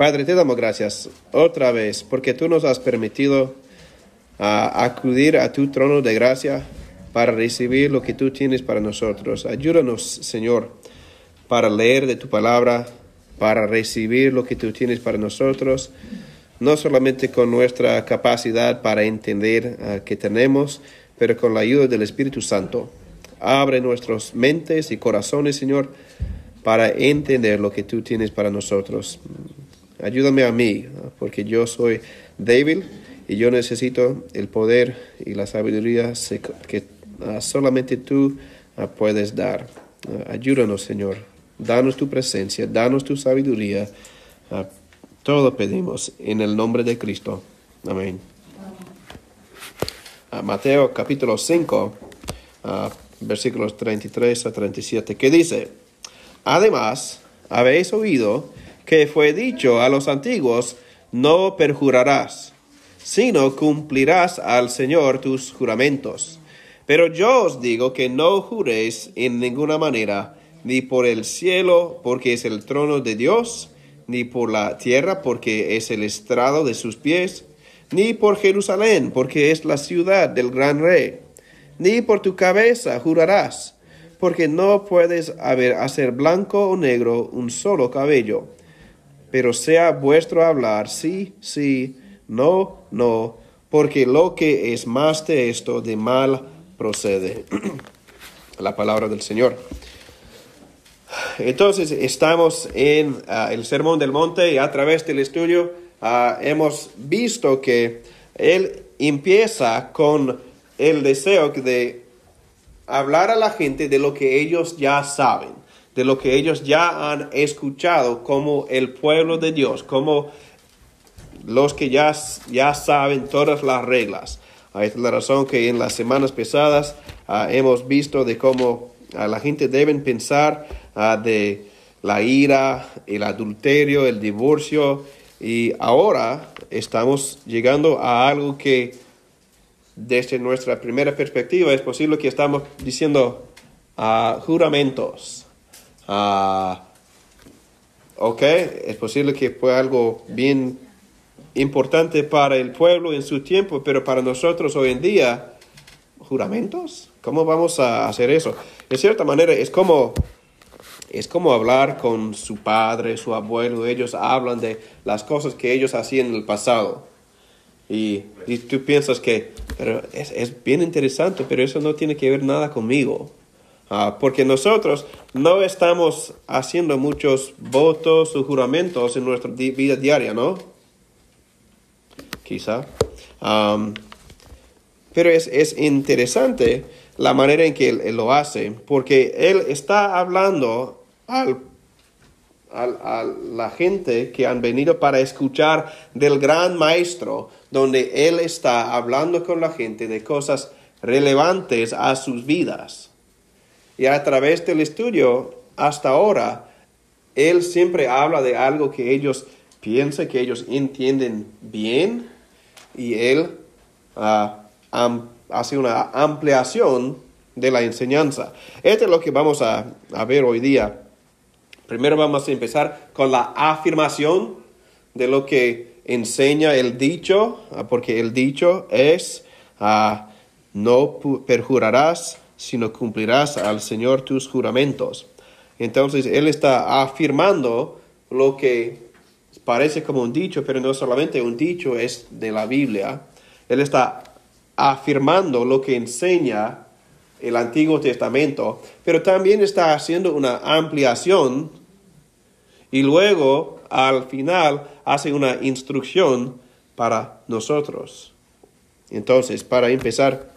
Padre, te damos gracias otra vez porque tú nos has permitido ah, acudir a tu trono de gracia para recibir lo que tú tienes para nosotros. Ayúdanos, Señor, para leer de tu palabra, para recibir lo que tú tienes para nosotros, no solamente con nuestra capacidad para entender ah, que tenemos, pero con la ayuda del Espíritu Santo. Abre nuestras mentes y corazones, Señor, para entender lo que tú tienes para nosotros. Ayúdame a mí, porque yo soy débil y yo necesito el poder y la sabiduría que ah, solamente tú ah, puedes dar. Ah, ayúdanos, Señor. Danos tu presencia, danos tu sabiduría. todo pedimos en el nombre de Cristo. Amén. Mateo capítulo 5, versículos 33 a 37, que dice, Además, habéis oído que fue dicho a los antiguos, no perjurarás, sino cumplirás al Señor tus juramentos. Pero yo os digo que no juréis en ninguna manera, ni por el cielo, porque es el trono de Dios, ni por la tierra, porque es el estrado de sus pies, ni por Jerusalén, porque es la ciudad del gran rey, ni por tu cabeza jurarás, porque no puedes haber, hacer blanco o negro un solo cabello pero sea vuestro hablar sí, sí, no, no, porque lo que es más de esto de mal procede. La palabra del Señor. Entonces estamos en ah, el Sermón del Monte y a través del estudio ah, hemos visto que Él empieza con el deseo de hablar a la gente de lo que ellos ya saben de lo que ellos ya han escuchado como el pueblo de Dios, como los que ya, ya saben todas las reglas. Esta es la razón que en las semanas pasadas ah, hemos visto de cómo a la gente deben pensar ah, de la ira, el adulterio, el divorcio. Y ahora estamos llegando a algo que desde nuestra primera perspectiva es posible que estamos diciendo ah, juramentos. Ah, ok, es posible que fue algo bien importante para el pueblo en su tiempo, pero para nosotros hoy en día, juramentos, ¿cómo vamos a hacer eso? De cierta manera es como es como hablar con su padre, su abuelo, ellos hablan de las cosas que ellos hacían en el pasado. Y, tú piensas que pero es, es bien interesante, pero eso no tiene que ver nada conmigo. Ah, porque nosotros no estamos haciendo muchos votos o juramentos en nuestra vida diaria, ¿no? Quizá. pero es, interesante la manera en que él, lo hace, porque él está hablando al, a la gente que han venido para escuchar del gran maestro, donde él está hablando con la gente de cosas relevantes a sus vidas. Y a través del estudio hasta ahora, él siempre habla de algo que ellos piensan, que ellos entienden bien, y él ah, hace una ampliación de la enseñanza. Esto es lo que vamos a, ver hoy día. Primero vamos a empezar con la afirmación de lo que enseña el dicho, ah, porque el dicho es, ah, no perjurarás sino cumplirás al Señor tus juramentos. Entonces Él está afirmando lo que parece como un dicho, pero no solamente un dicho, es de la Biblia. Él está afirmando lo que enseña el Antiguo Testamento, pero también está haciendo una ampliación y luego al final hace una instrucción para nosotros. Entonces, para empezar,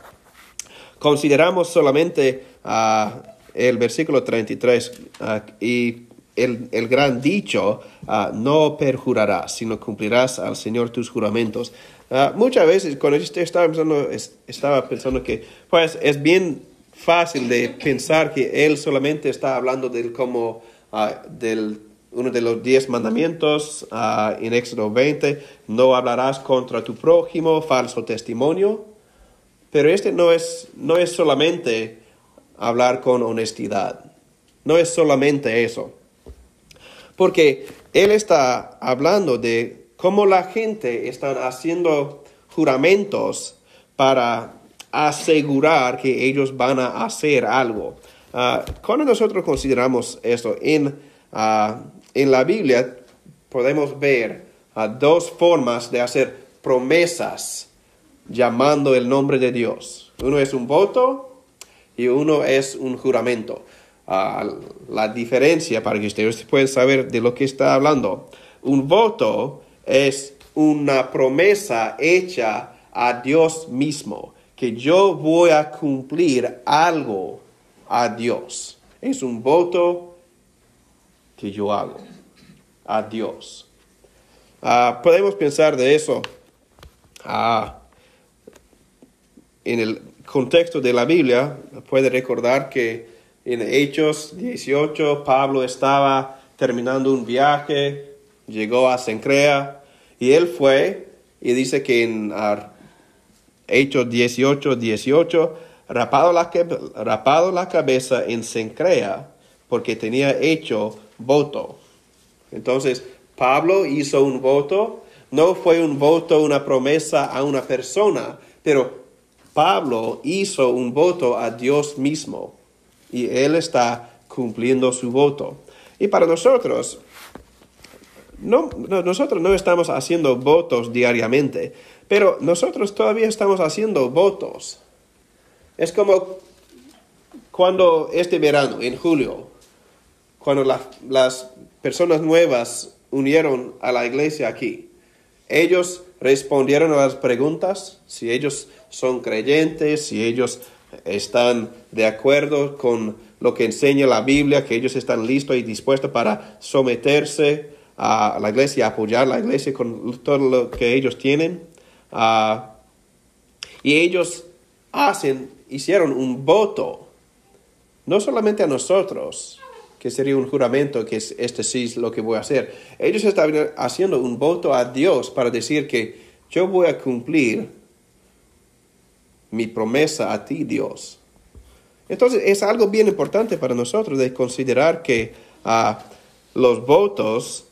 consideramos solamente ah, el versículo 33 ah, y el, gran dicho, ah, no perjurarás, sino cumplirás al Señor tus juramentos. muchas veces cuando yo estaba pensando, estaba pensando que pues es bien fácil de pensar que Él solamente está hablando del como del uno de los diez mandamientos en Éxodo 20, no hablarás contra tu prójimo, falso testimonio. Pero este no es, no es solamente hablar con honestidad. No es solamente eso. Porque él está hablando de cómo la gente está haciendo juramentos para asegurar que ellos van a hacer algo. Ah, cuando nosotros consideramos esto en, ah, en la Biblia, podemos ver ah, dos formas de hacer promesas llamando el nombre de Dios. Uno es un voto y uno es un juramento. la diferencia para que ustedes puedan saber de lo que está hablando. Un voto es una promesa hecha a Dios mismo, que yo voy a cumplir algo a Dios. Es un voto que yo hago a Dios. Ah, podemos pensar de eso ah, en el contexto de la Biblia. Puede recordar que en Hechos 18 Pablo estaba terminando un viaje, llegó a Sencrea y él fue y dice que en Hechos 18, 18, rapado la, rapado la cabeza en Sencrea, porque tenía hecho voto. Entonces, Pablo hizo un voto, no fue un voto, una promesa a una persona, pero Pablo hizo un voto a Dios mismo y él está cumpliendo su voto. Y para nosotros, no, nosotros no estamos haciendo votos diariamente, pero nosotros todavía estamos haciendo votos. Es como cuando este verano, en julio, cuando las personas nuevas unieron a la iglesia aquí, ellos respondieron a las preguntas, si ellos son creyentes, si ellos están de acuerdo con lo que enseña la Biblia, que ellos están listos y dispuestos para someterse a la iglesia, apoyar la iglesia con todo lo que ellos tienen. Ah, y ellos hacen, hicieron un voto, no solamente a nosotros, que sería un juramento, que es, este sí es lo que voy a hacer. Ellos estaban haciendo un voto a Dios para decir que yo voy a cumplir mi promesa a ti, Dios. Entonces es algo bien importante para nosotros de considerar que ah, los votos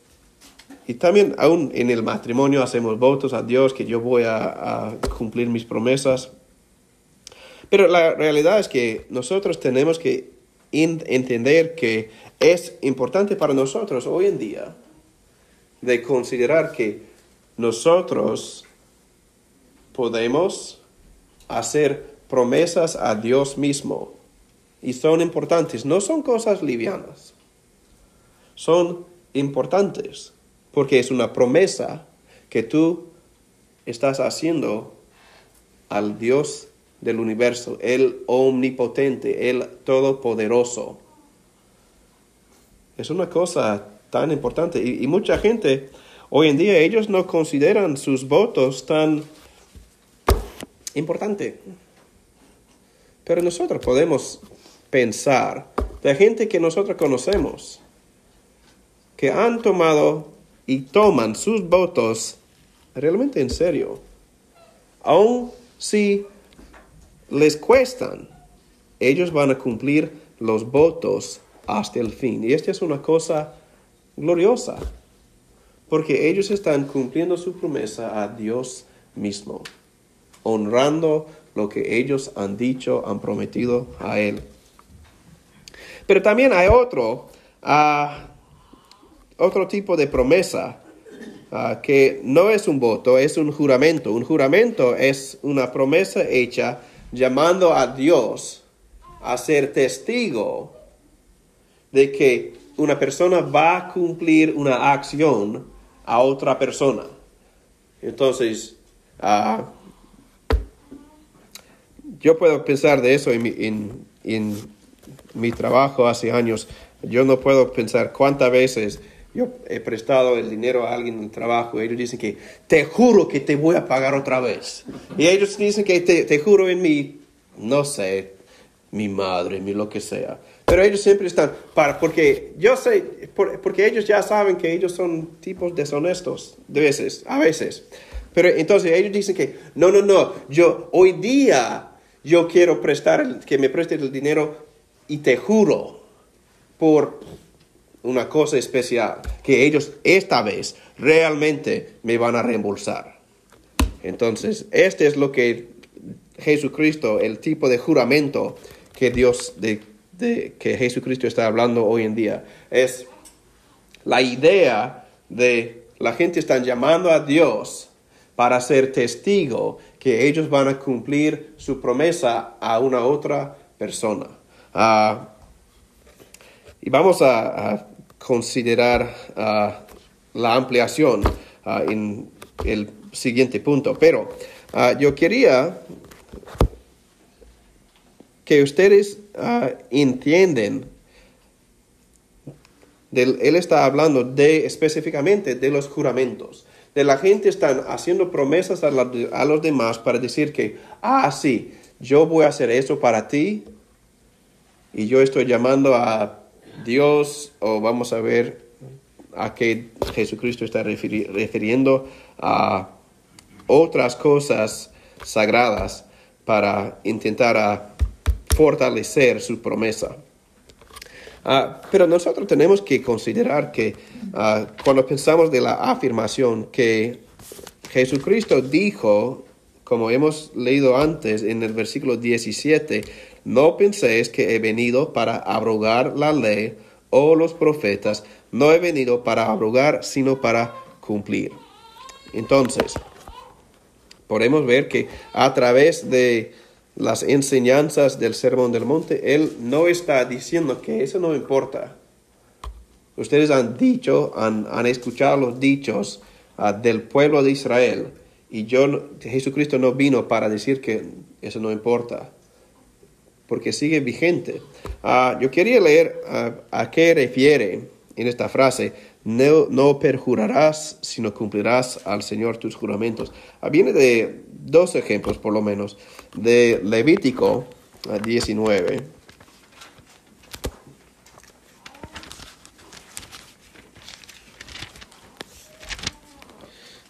y también aún en el matrimonio hacemos votos a Dios que yo voy a, cumplir mis promesas. Pero la realidad es que nosotros tenemos que entender que es importante para nosotros hoy en día de considerar que nosotros podemos hacer promesas a Dios mismo. Y son importantes, no son cosas livianas, son importantes porque es una promesa que tú estás haciendo al Dios del universo, el omnipotente, el todopoderoso. Es una cosa tan importante. Y, mucha gente hoy en día ellos no consideran sus votos tan importante. Pero nosotros podemos pensar de gente que nosotros conocemos que han tomado y toman sus votos realmente en serio, aun si les cuestan, ellos van a cumplir los votos hasta el fin. Y esta es una cosa gloriosa, porque ellos están cumpliendo su promesa a Dios mismo, honrando lo que ellos han dicho, han prometido a Él. Pero también hay otro, uh, otro tipo de promesa ah, que no es un voto, es un juramento. Un juramento es una promesa hecha llamando a Dios a ser testigo de que una persona va a cumplir una acción a otra persona. Entonces, ah, yo puedo pensar de eso en en, en mi trabajo hace años. Yo no puedo pensar cuántas veces yo he prestado el dinero a alguien en el trabajo y ellos dicen que te juro que te voy a pagar otra vez. Y ellos dicen que te, te juro en mi, no sé, mi madre, mi lo que sea. Pero ellos siempre están, para, porque yo sé, porque ellos ya saben que ellos son tipos deshonestos, de veces, a veces. Pero entonces ellos dicen que, no, no, no, yo hoy día yo quiero prestar, que me preste el dinero y te juro por una cosa especial, que ellos esta vez realmente me van a reembolsar. Entonces, este es lo que Jesucristo, el tipo de juramento que Dios, de, que Jesucristo está hablando hoy en día, es la idea de la gente están llamando a Dios para ser testigo que ellos van a cumplir su promesa a una otra persona. Ah, y vamos a, considerar ah, la ampliación ah, en el siguiente punto. Pero yo quería que ustedes entiendan él está hablando de específicamente de los juramentos. De la gente están haciendo promesas a, los demás para decir que, ah, sí, yo voy a hacer eso para ti y yo estoy llamando a Dios o vamos a ver a qué Jesucristo está refiriendo a otras cosas sagradas para intentar fortalecer su promesa. Ah, pero nosotros tenemos que considerar que ah, cuando pensamos de la afirmación que Jesucristo dijo, como hemos leído antes en el versículo 17, no penséis que he venido para abrogar la ley o los profetas, no he venido para abrogar, sino para cumplir. Entonces, podemos ver que a través de las enseñanzas del Sermón del Monte, Él no está diciendo que eso no importa. Ustedes han dicho, han, escuchado los dichos ah, del pueblo de Israel y yo, Jesucristo no vino para decir que eso no importa, porque sigue vigente. Ah, yo quería leer ah, a qué refiere en esta frase, no, no, perjurarás, sino cumplirás al Señor tus juramentos. viene de dos ejemplos por lo menos de Levítico 19.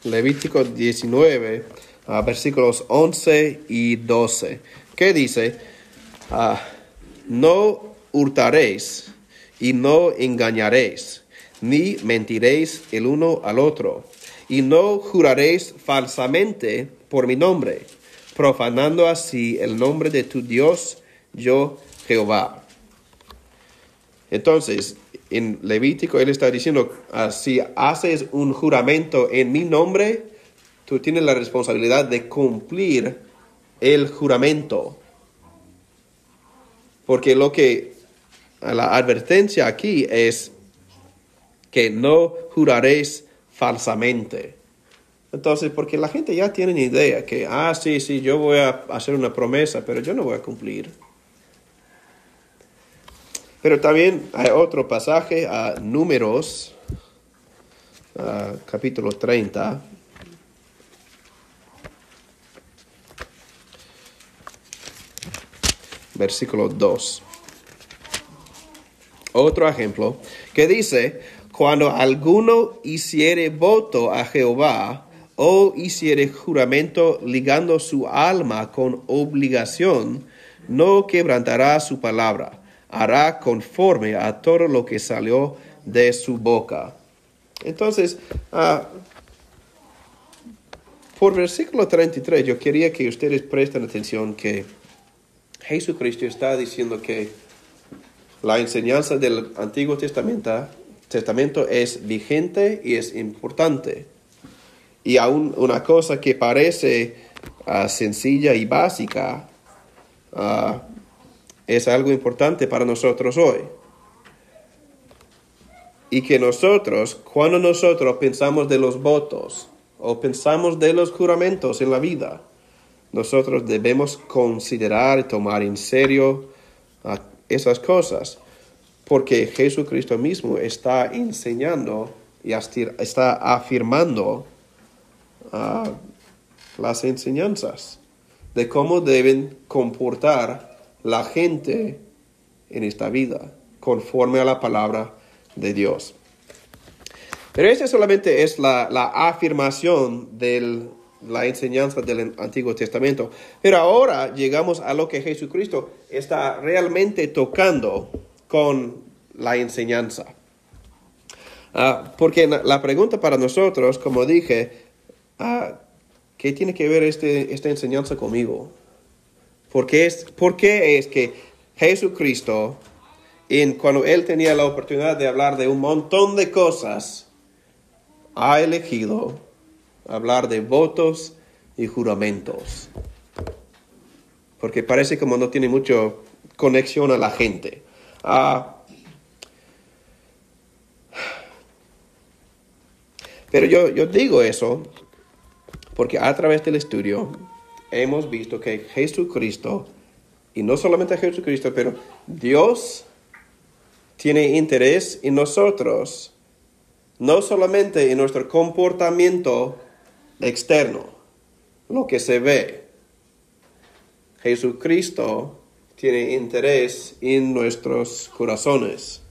Levítico 19, versículos 11 y 12, que dice, ah, no hurtaréis y no engañaréis, ni mentiréis el uno al otro, y no juraréis falsamente por mi nombre profanando así el nombre de tu Dios, yo Jehová. Entonces, en Levítico él está diciendo, si haces un juramento en mi nombre, tú tienes la responsabilidad de cumplir el juramento. Porque lo que la advertencia aquí es que no juraréis falsamente. Entonces, porque la gente ya tiene idea que, ah, sí, sí, yo voy a hacer una promesa, pero yo no voy a cumplir. Pero también hay otro pasaje a Números, capítulo 30. Versículo 2. Otro ejemplo que dice, cuando alguno hiciere voto a Jehová, o hiciere juramento ligando su alma con obligación, no quebrantará su palabra, hará conforme a todo lo que salió de su boca. Entonces, ah, por versículo 33, yo quería que ustedes presten atención que Jesucristo está diciendo que la enseñanza del Antiguo Testamento, Testamento es vigente y es importante. Y aún una cosa que parece ah, sencilla y básica ah, es algo importante para nosotros hoy. Y que nosotros, cuando nosotros pensamos de los votos o pensamos de los juramentos en la vida, nosotros debemos considerar y tomar en serio ah, esas cosas, porque Jesucristo mismo está enseñando y está afirmando las enseñanzas de cómo deben comportar la gente en esta vida conforme a la palabra de Dios. Pero esa solamente es la, afirmación de la enseñanza del Antiguo Testamento. Pero ahora llegamos a lo que Jesucristo está realmente tocando con la enseñanza. Ah, porque la pregunta para nosotros, como dije, ah, ¿qué tiene que ver este, esta enseñanza conmigo? ¿Por qué, es, ¿Por es que Jesucristo, en, cuando Él tenía la oportunidad de hablar de un montón de cosas, ha elegido hablar de votos y juramentos? Porque parece como no tiene mucha conexión a la gente. Ah, pero yo, yo digo eso porque a través del estudio hemos visto que Jesucristo, y no solamente Jesucristo, pero Dios tiene interés en nosotros, no solamente en nuestro comportamiento externo, lo que se ve. Jesucristo tiene interés en nuestros corazones.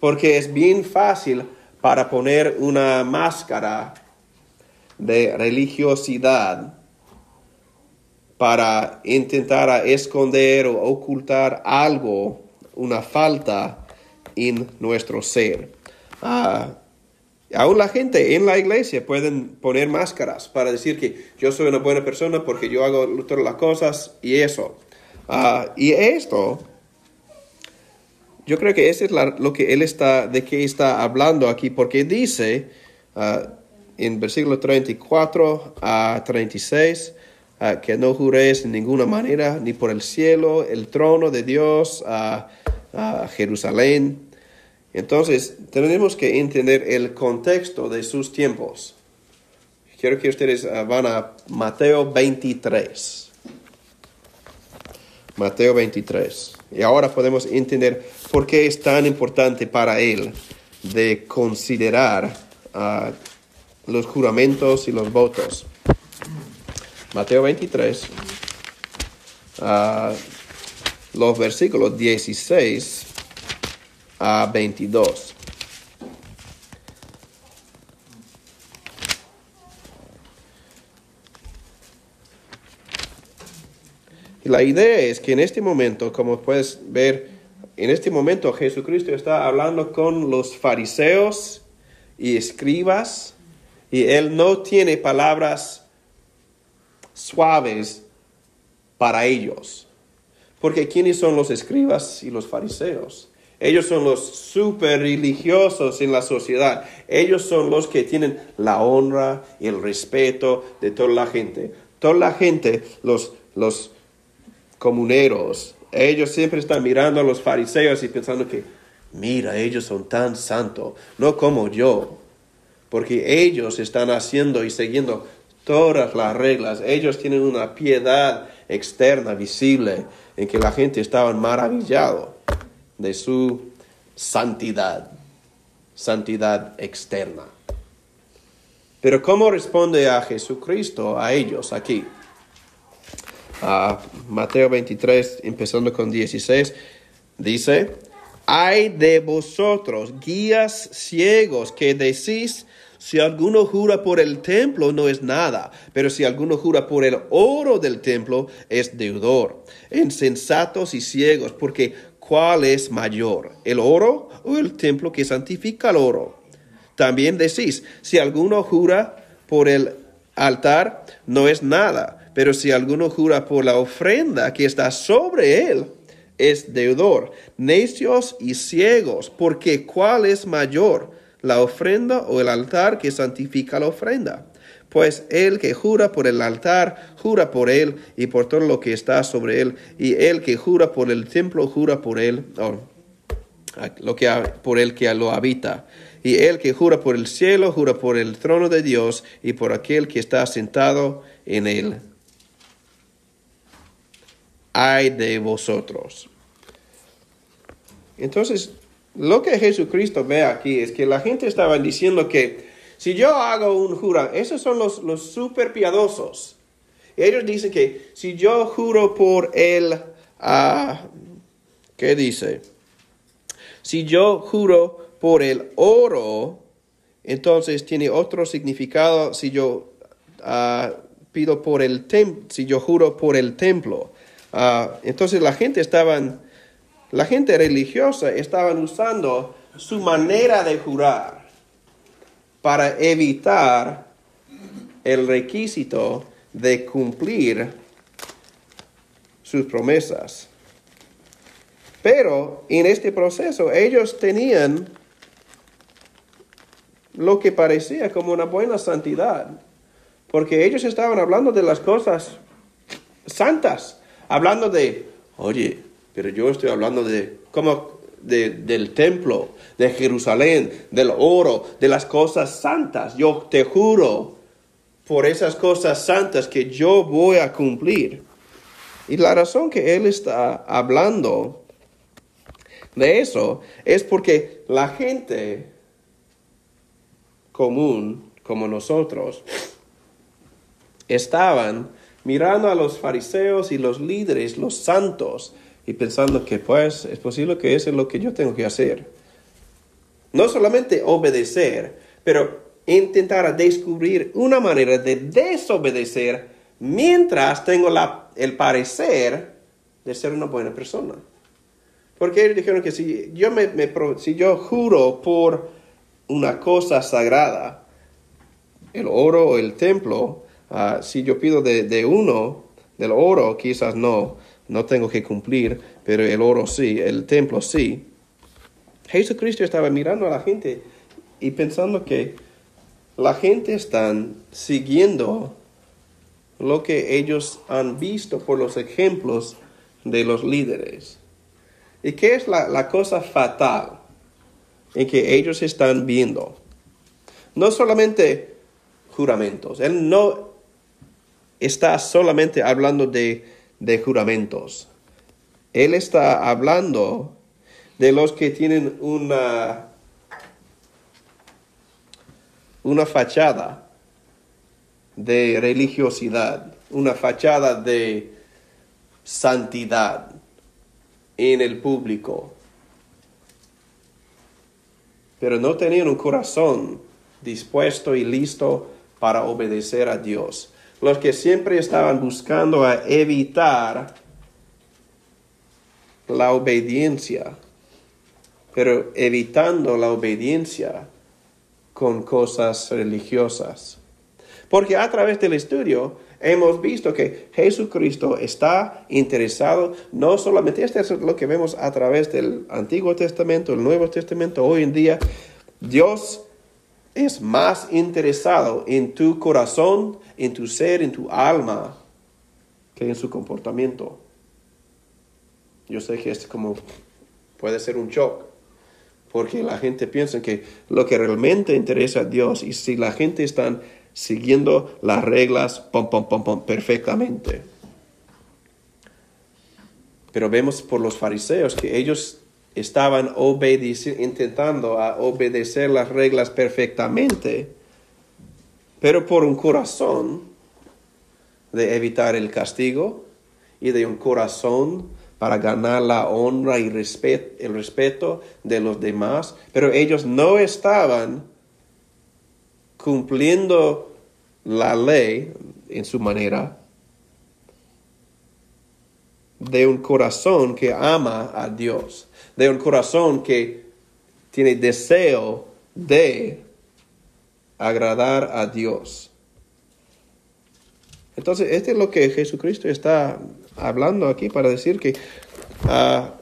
Porque es bien fácil para poner una máscara de religiosidad para intentar esconder o ocultar algo, una falta en nuestro ser. Ah, aún la gente en la iglesia pueden poner máscaras para decir que yo soy una buena persona porque yo hago todas las cosas y eso. Ah, y esto, yo creo que eso es lo que él está, de qué está hablando aquí, porque dice uh, en versículo 34 a 36 uh, que no juréis en ninguna manera ni por el cielo, el trono de Dios, a Jerusalén. Entonces, tenemos que entender el contexto de sus tiempos. Quiero que ustedes van a Mateo 23. Mateo 23. Y ahora podemos entender por qué es tan importante para él de considerar ah, los juramentos y los votos. Mateo 23, ah, los versículos 16 a 22. Y la idea es que en este momento, como puedes ver, en este momento Jesucristo está hablando con los fariseos y escribas y él no tiene palabras suaves para ellos. Porque ¿quiénes son los escribas y los fariseos? Ellos son los super religiosos en la sociedad. Ellos son los que tienen la honra y el respeto de toda la gente. Toda la gente, los, los comuneros, ellos siempre están mirando a los fariseos y pensando que, mira, ellos son tan santos, no como yo, porque ellos están haciendo y siguiendo todas las reglas, ellos tienen una piedad externa, visible, en que la gente estaba maravillado de su santidad, santidad externa. Pero ¿cómo responde a Jesucristo a ellos aquí? Mateo 23, empezando con 16, dice, hay de vosotros, guías ciegos, que decís, si alguno jura por el templo no es nada, pero si alguno jura por el oro del templo es deudor. Insensatos y ciegos, porque ¿cuál es mayor, el oro o el templo que santifica el oro? También decís, si alguno jura por el altar no es nada, pero si alguno jura por la ofrenda que está sobre él, es deudor. Necios y ciegos, porque ¿cuál es mayor, la ofrenda o el altar que santifica la ofrenda? Pues el que jura por el altar, jura por él y por todo lo que está sobre él, y el que jura por el templo, jura por él, lo que, por el que lo habita. Y el que jura por el cielo, jura por el trono de Dios y por aquel que está sentado en él ay de vosotros. Entonces, lo que Jesucristo ve aquí es que la gente estaba diciendo que si yo hago un jura, esos son los, super piadosos. Ellos dicen que si yo juro por el, uh, ¿qué dice? Si yo juro por el oro, entonces tiene otro significado si yo ah, pido por el templo, si yo juro por el templo. Ah, entonces la gente estaban, la gente religiosa estaban usando su manera de jurar para evitar el requisito de cumplir sus promesas. Pero en este proceso ellos tenían lo que parecía como una buena santidad, porque ellos estaban hablando de las cosas santas, hablando de, oye, pero yo estoy hablando de, como del templo, de Jerusalén, del oro, de las cosas santas. Yo te juro por esas cosas santas que yo voy a cumplir. Y la razón que él está hablando de eso es porque la gente común como nosotros estaban mirando a los fariseos y los líderes, los santos, y pensando que pues es posible que eso es lo que yo tengo que hacer. No solamente obedecer, pero intentar descubrir una manera de desobedecer mientras tengo la, el parecer de ser una buena persona. Porque ellos dijeron que si yo, me, si yo juro por una cosa sagrada, el oro o el templo, ah, si yo pido de, de, uno, del oro, quizás no, no tengo que cumplir, pero el oro sí, el templo sí. Jesucristo estaba mirando a la gente y pensando que la gente está siguiendo lo que ellos han visto por los ejemplos de los líderes. ¿Y qué es la, la cosa fatal en que ellos están viendo? No solamente juramentos. Él no está solamente hablando de, de juramentos. Él está hablando de los que tienen una una fachada de religiosidad, una fachada de santidad en el público, pero no tenían un corazón dispuesto y listo para obedecer a Dios. Los que siempre estaban buscando a evitar la obediencia, pero evitando la obediencia con cosas religiosas. Porque a través del estudio hemos visto que Jesucristo está interesado, no solamente, esto es lo que vemos a través del Antiguo Testamento, el Nuevo Testamento, hoy en día, Dios es más interesado en tu corazón, en tu ser, en tu alma, que en su comportamiento. Yo sé que es como, puede ser un shock, porque la gente piensa que lo que realmente interesa a Dios y si la gente está siguiendo las reglas pom, pom, pom, pom, perfectamente. Pero vemos por los fariseos que ellos estaban intentando obedecer las reglas perfectamente, pero por un corazón de evitar el castigo y de un corazón para ganar la honra y el respeto de los demás, pero ellos no estaban cumpliendo la ley en su manera de un corazón que ama a Dios, de un corazón que tiene deseo de agradar a Dios. Entonces, este es lo que Jesucristo está hablando aquí para decir que ah,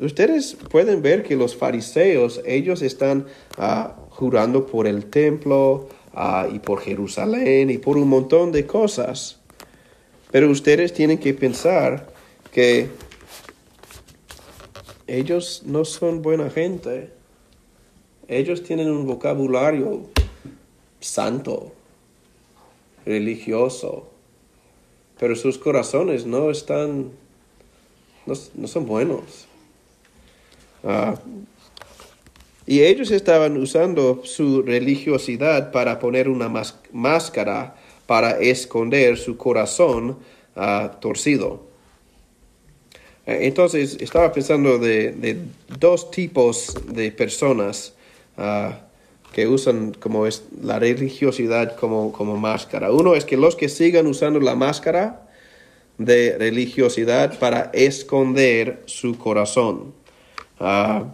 ustedes pueden ver que los fariseos, ellos están ah, jurando por el templo ah, y por Jerusalén y por un montón de cosas. Pero ustedes tienen que pensar que ellos no son buena gente. Ellos tienen un vocabulario santo, religioso, pero sus corazones no están, no, son buenos. Ah, y ellos estaban usando su religiosidad para poner una máscara para esconder su corazón ah, torcido. Eh, entonces estaba pensando de, dos tipos de personas uh, que usan como es la religiosidad como, como máscara. Uno es que los que sigan usando la máscara de religiosidad para esconder su corazón. Ah,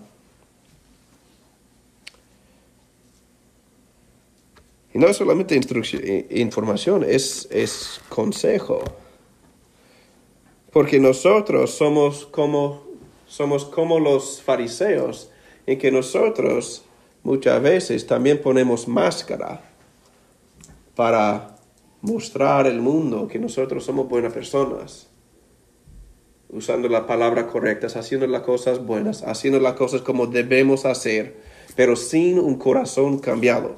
y no es solamente eh, información, es, es consejo. Porque nosotros somos como, somos como los fariseos, en que nosotros muchas veces también ponemos máscara para mostrar al mundo que nosotros somos buenas personas, usando la palabra correcta, haciendo las cosas buenas, haciendo las cosas como debemos hacer, pero sin un corazón cambiado.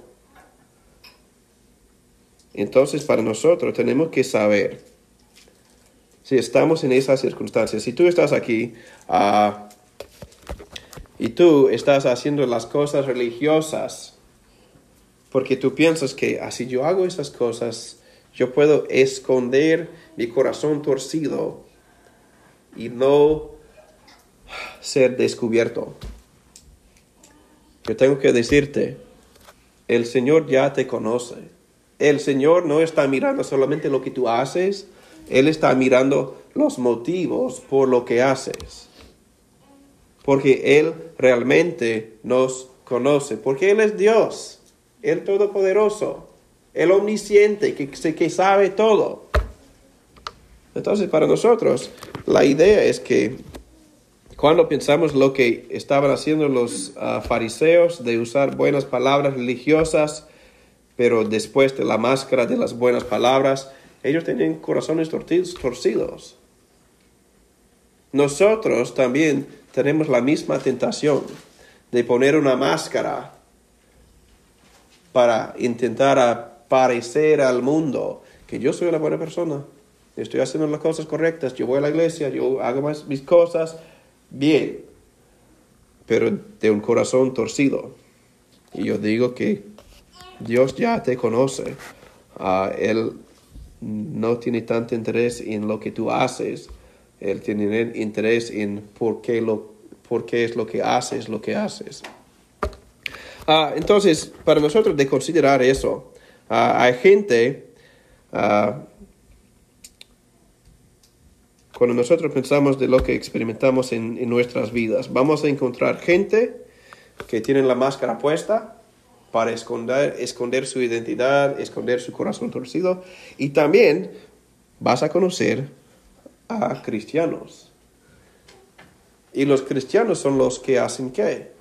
Entonces, para nosotros tenemos que saber si estamos en esas circunstancias. Si tú estás aquí ah, y tú estás haciendo las cosas religiosas, porque tú piensas que así yo hago esas cosas, yo puedo esconder mi corazón torcido y no ser descubierto. Yo tengo que decirte, el Señor ya te conoce. El Señor no está mirando solamente lo que tú haces, Él está mirando los motivos por lo que haces. Porque Él realmente nos conoce, porque Él es Dios, el Todopoderoso el omnisciente, que, que sabe todo. Entonces, para nosotros, la idea es que cuando pensamos lo que estaban haciendo los ah, fariseos de usar buenas palabras religiosas, pero después de la máscara de las buenas palabras, ellos tenían corazones torcidos. Nosotros también tenemos la misma tentación de poner una máscara para intentar parecer al mundo que yo soy una buena persona, estoy haciendo las cosas correctas, yo voy a la iglesia, yo hago mis cosas bien, pero de un corazón torcido. Y yo digo que Dios ya te conoce. Él no tiene tanto interés en lo que tú haces. Él tiene interés en por qué, lo, por qué es lo que haces, lo que haces. Ah, entonces, para nosotros de considerar eso, Ah, hay gente, ah, cuando nosotros pensamos de lo que experimentamos en, nuestras vidas, vamos a encontrar gente que tiene la máscara puesta para esconder, esconder su identidad, esconder su corazón torcido. Y también vas a conocer a cristianos. Y los cristianos son los que hacen qué?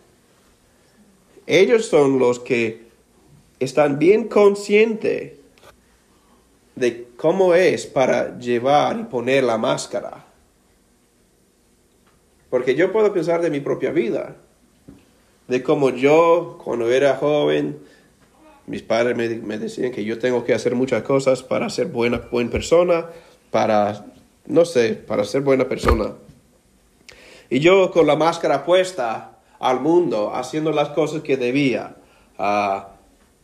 Ellos son los que están bien conscientes de cómo es para llevar y poner la máscara. Porque yo puedo pensar de mi propia vida, de cómo yo, cuando era joven, mis padres me, decían que yo tengo que hacer muchas cosas para ser buena, buena persona, para, no sé, para ser buena persona. Y yo con la máscara puesta al mundo, haciendo las cosas que debía,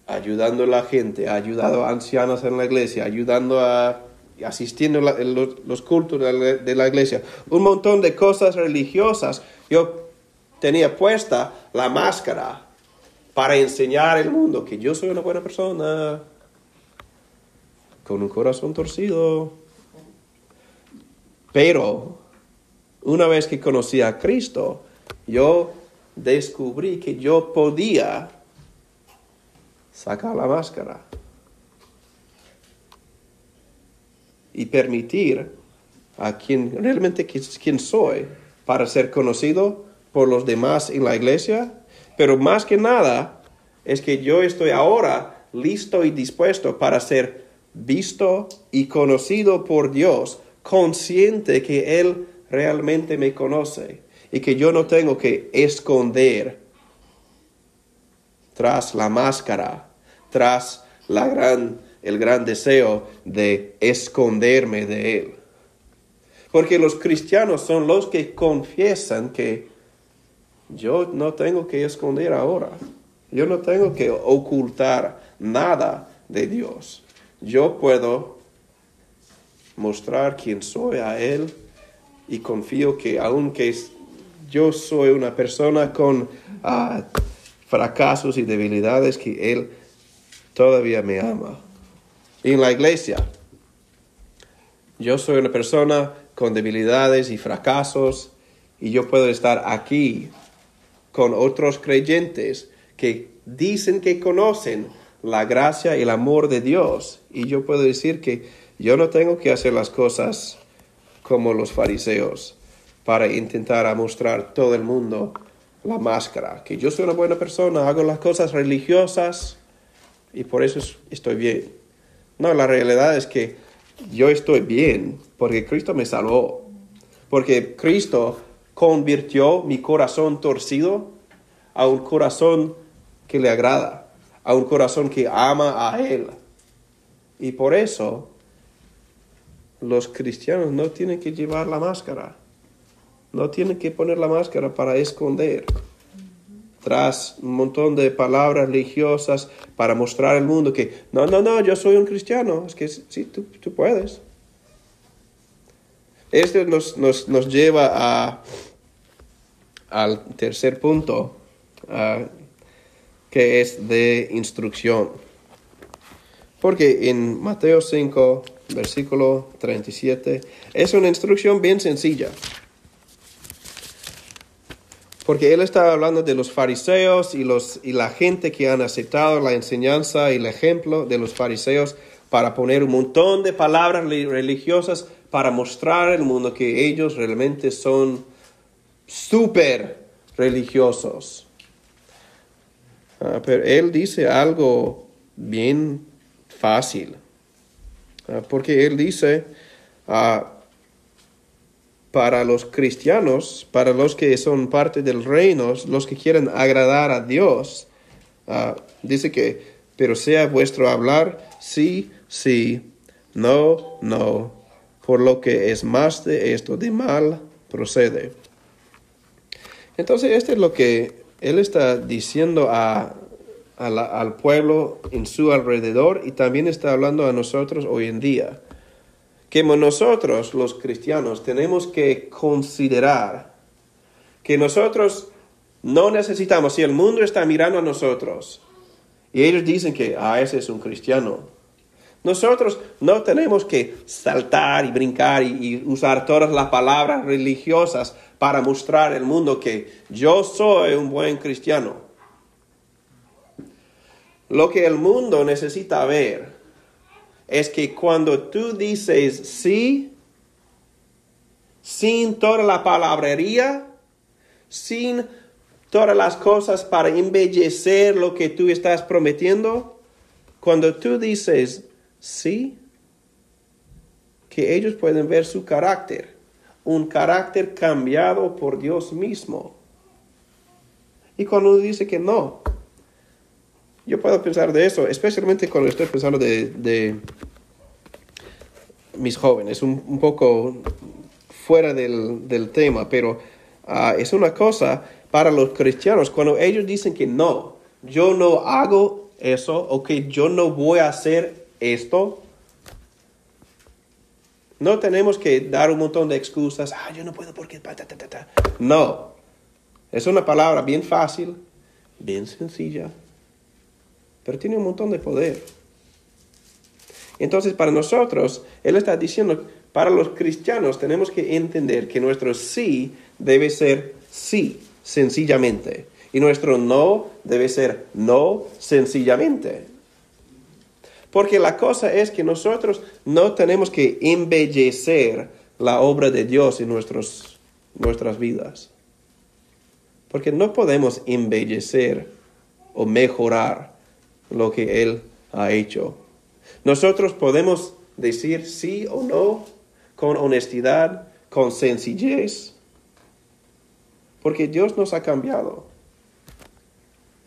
ayudando a la gente, ha ayudado a ancianos en la iglesia, ayudando a asistiendo a los, cultos de la, iglesia, un montón de cosas religiosas. Yo tenía puesta la máscara para enseñar al mundo que yo soy una buena persona, con un corazón torcido. Pero una vez que conocí a Cristo, yo descubrí que yo podía sacar la máscara y permitir a quien realmente quien soy para ser conocido por los demás en la iglesia, pero más que nada es que yo estoy ahora listo y dispuesto para ser visto y conocido por Dios, consciente que Él realmente me conoce y que yo no tengo que esconder tras la máscara tras la gran, el gran deseo de esconderme de Él. Porque los cristianos son los que confiesan que yo no tengo que esconder ahora. Yo no tengo que ocultar nada de Dios. Yo puedo mostrar quién soy a Él y confío que aunque yo soy una persona con ah, fracasos y debilidades, que Él todavía me ama. Y en la iglesia, yo soy una persona con debilidades y fracasos y yo puedo estar aquí con otros creyentes que dicen que conocen la gracia y el amor de Dios. Y yo puedo decir que yo no tengo que hacer las cosas como los fariseos para intentar mostrar todo el mundo la máscara, que yo soy una buena persona, hago las cosas religiosas y por eso estoy bien. No, la realidad es que yo estoy bien porque Cristo me salvó, porque Cristo convirtió mi corazón torcido a un corazón que le agrada, a un corazón que ama a Él. Y por eso los cristianos no tienen que llevar la máscara. No tienen que poner la máscara para esconder tras un montón de palabras religiosas para mostrar al mundo que no, no, no, yo soy un cristiano. Es que sí, tú, tú puedes. Esto nos, nos, nos lleva a, al tercer punto, que es de instrucción. Porque en Mateo 5, versículo 37, es una instrucción bien sencilla. Porque él está hablando de los fariseos y, los, y la gente que han aceptado la enseñanza y el ejemplo de los fariseos para poner un montón de palabras religiosas para mostrar al mundo que ellos realmente son súper religiosos. Ah, pero él dice algo bien fácil. Ah, porque él dice, ah, para los cristianos, para los que son parte del reino, los que quieren agradar a Dios, dice que, pero sea vuestro hablar, sí, sí, no, no, por lo que es más de esto, de mal procede. Entonces, esto es lo que él está diciendo al pueblo en su alrededor y también está hablando a nosotros hoy en día. Que nosotros, los cristianos, tenemos que considerar que nosotros no necesitamos, si el mundo está mirando a nosotros y ellos dicen que, ah, ese es un cristiano, nosotros no tenemos que saltar y brincar y, usar todas las palabras religiosas para mostrar al mundo que yo soy un buen cristiano. Lo que el mundo necesita ver es que cuando tú dices sí, sin toda la palabrería, sin todas las cosas para embellecer lo que tú estás prometiendo, cuando tú dices sí, que ellos pueden ver su carácter, un carácter cambiado por Dios mismo. Y cuando uno dice que no, yo puedo pensar de eso, especialmente cuando estoy pensando de, mis jóvenes, un, poco fuera del, tema, pero ah, es una cosa para los cristianos, cuando ellos dicen que no, yo no hago eso, o que yo no voy a hacer esto, no tenemos que dar un montón de excusas, ah, yo no puedo porque... No, es una palabra bien fácil, bien sencilla, pero tiene un montón de poder. Entonces, para nosotros, Él está diciendo, para los cristianos tenemos que entender que nuestro sí debe ser sí, sencillamente. Y nuestro no debe ser no, sencillamente. Porque la cosa es que nosotros no tenemos que embellecer la obra de Dios en nuestros, nuestras vidas. Porque no podemos embellecer o mejorar lo que Él ha hecho. Nosotros podemos decir sí o no con honestidad, con sencillez, porque Dios nos ha cambiado.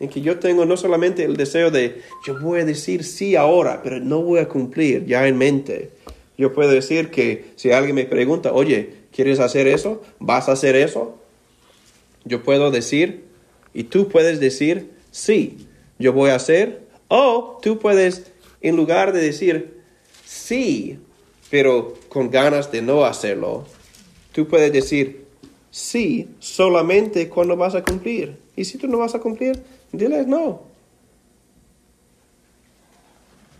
En que yo tengo no solamente el deseo de, yo voy a decir sí ahora, pero no voy a cumplir ya en mente. Yo puedo decir que si alguien me pregunta, oye, ¿quieres hacer eso? ¿Vas a hacer eso? Yo puedo decir, y tú puedes decir, sí, yo voy a hacer o tú puedes, en lugar de decir sí, pero con ganas de no hacerlo, tú puedes decir sí solamente cuando vas a cumplir. Y si tú no vas a cumplir, diles no.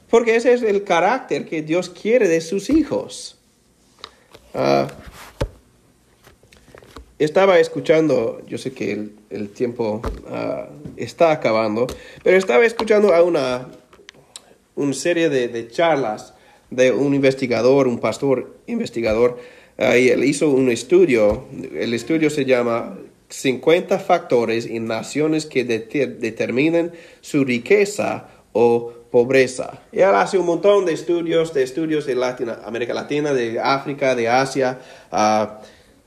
Porque ese es el carácter que Dios quiere de sus hijos. Ah, estaba escuchando, yo sé que el, tiempo ah, está acabando, pero estaba escuchando a una serie de, charlas de un investigador, un pastor investigador, y él hizo un estudio, el estudio se llama 50 factores en naciones que determinan su riqueza o pobreza. Y él hace un montón de estudios, de estudios de América Latina, de África, de Asia, ah,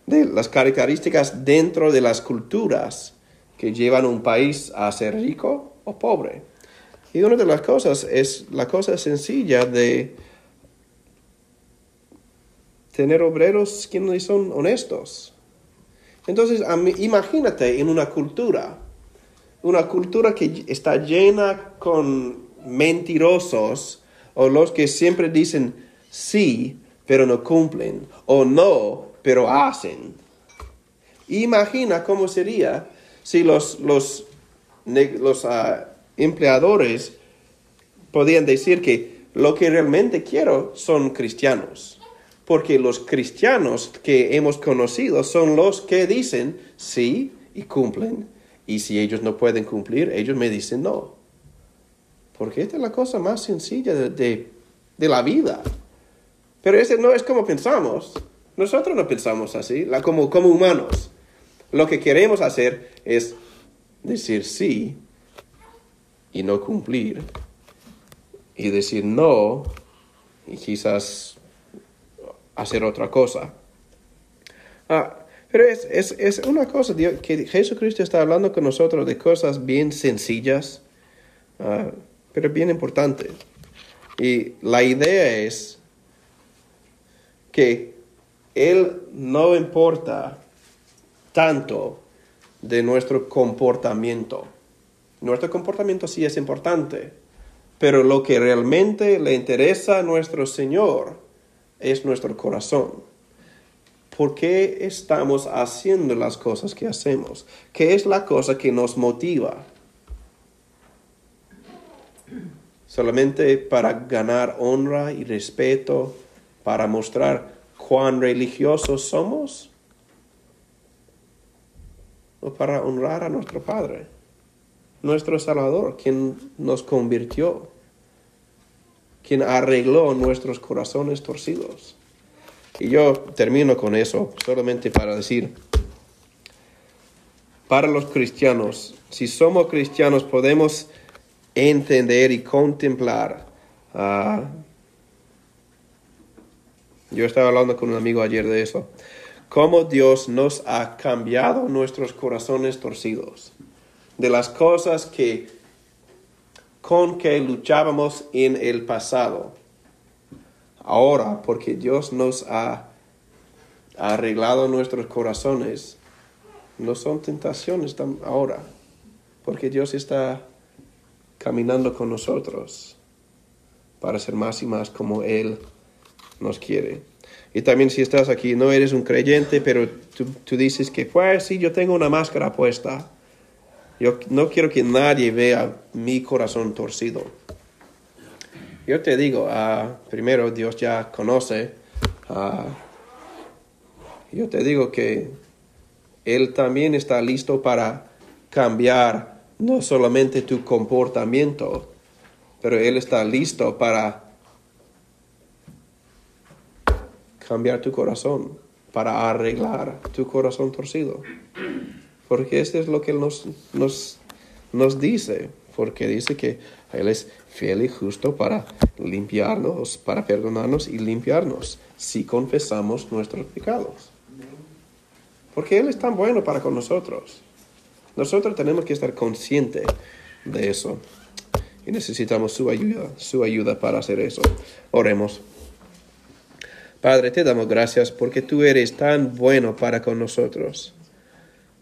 de las características dentro de las culturas que llevan un país a ser rico o pobre. Y una de las cosas es la cosa sencilla de tener obreros que no son honestos. Entonces, imagínate en una cultura, una cultura que está llena con mentirosos o los que siempre dicen sí, pero no cumplen, o no, pero hacen. Imagina cómo sería si los, los, los ah, empleadores podían decir que lo que realmente quiero son cristianos. Porque los cristianos que hemos conocido son los que dicen sí y cumplen. Y si ellos no pueden cumplir, ellos me dicen no. Porque esta es la cosa más sencilla de, la vida. Pero ese no es como pensamos. Nosotros no pensamos así, la, como, como humanos. Lo que queremos hacer es decir sí y no cumplir. Y decir no y quizás hacer otra cosa. Ah, pero es, es, una cosa que Jesucristo está hablando con nosotros de cosas bien sencillas, ah, pero bien importantes. Y la idea es que Él no importa tanto de nuestro comportamiento. Nuestro comportamiento sí es importante, pero lo que realmente le interesa a nuestro Señor es nuestro corazón. ¿Por qué estamos haciendo las cosas que hacemos? ¿Qué es la cosa que nos motiva? Solamente para ganar honra y respeto, para mostrar cuán religiosos somos, o para honrar a nuestro Padre, nuestro Salvador, quien nos convirtió quien arregló nuestros corazones torcidos. Y yo termino con eso solamente para decir, para los cristianos, si somos cristianos podemos entender y contemplar. Ah, yo estaba hablando con un amigo ayer de eso, cómo Dios nos ha cambiado nuestros corazones torcidos, de las cosas que con que luchábamos en el pasado. Ahora, porque Dios nos ha arreglado nuestros corazones, no son tentaciones ahora, porque Dios está caminando con nosotros para ser más y más como Él nos quiere. Y también si estás aquí, no eres un creyente, pero tú, tú dices que, pues sí, yo tengo una máscara puesta yo no quiero que nadie vea mi corazón torcido. Yo te digo, ah, primero Dios ya conoce. Ah, yo te digo que Él también está listo para cambiar no solamente tu comportamiento, pero Él está listo para cambiar tu corazón, para arreglar tu corazón torcido porque esto es lo que nos, nos, nos dice, porque dice que Él es fiel y justo para limpiarnos, para perdonarnos y limpiarnos si confesamos nuestros pecados. Porque Él es tan bueno para con nosotros. Nosotros tenemos que estar conscientes de eso. Y necesitamos su ayuda, su ayuda para hacer eso. Oremos. Padre, te damos gracias porque tú eres tan bueno para con nosotros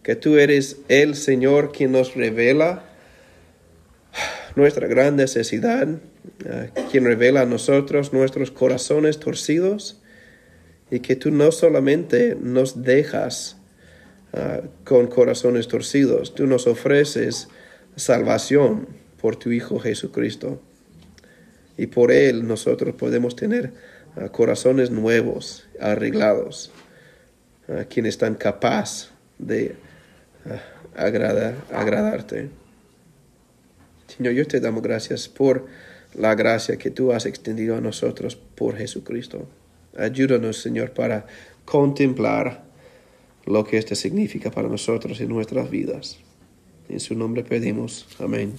que tú eres el Señor quien nos revela nuestra gran necesidad, eh, quien revela a nosotros nuestros corazones torcidos y que tú no solamente nos dejas eh, con corazones torcidos, tú nos ofreces salvación por tu Hijo Jesucristo. Y por Él nosotros podemos tener eh, corazones nuevos, arreglados, quienes están capaces de agrada, agradarte. Señor, yo te damos gracias por la gracia que tú has extendido a nosotros por Jesucristo. Ayúdanos, Señor, para contemplar lo que esto significa para nosotros y nuestras vidas. En su nombre pedimos. Amén.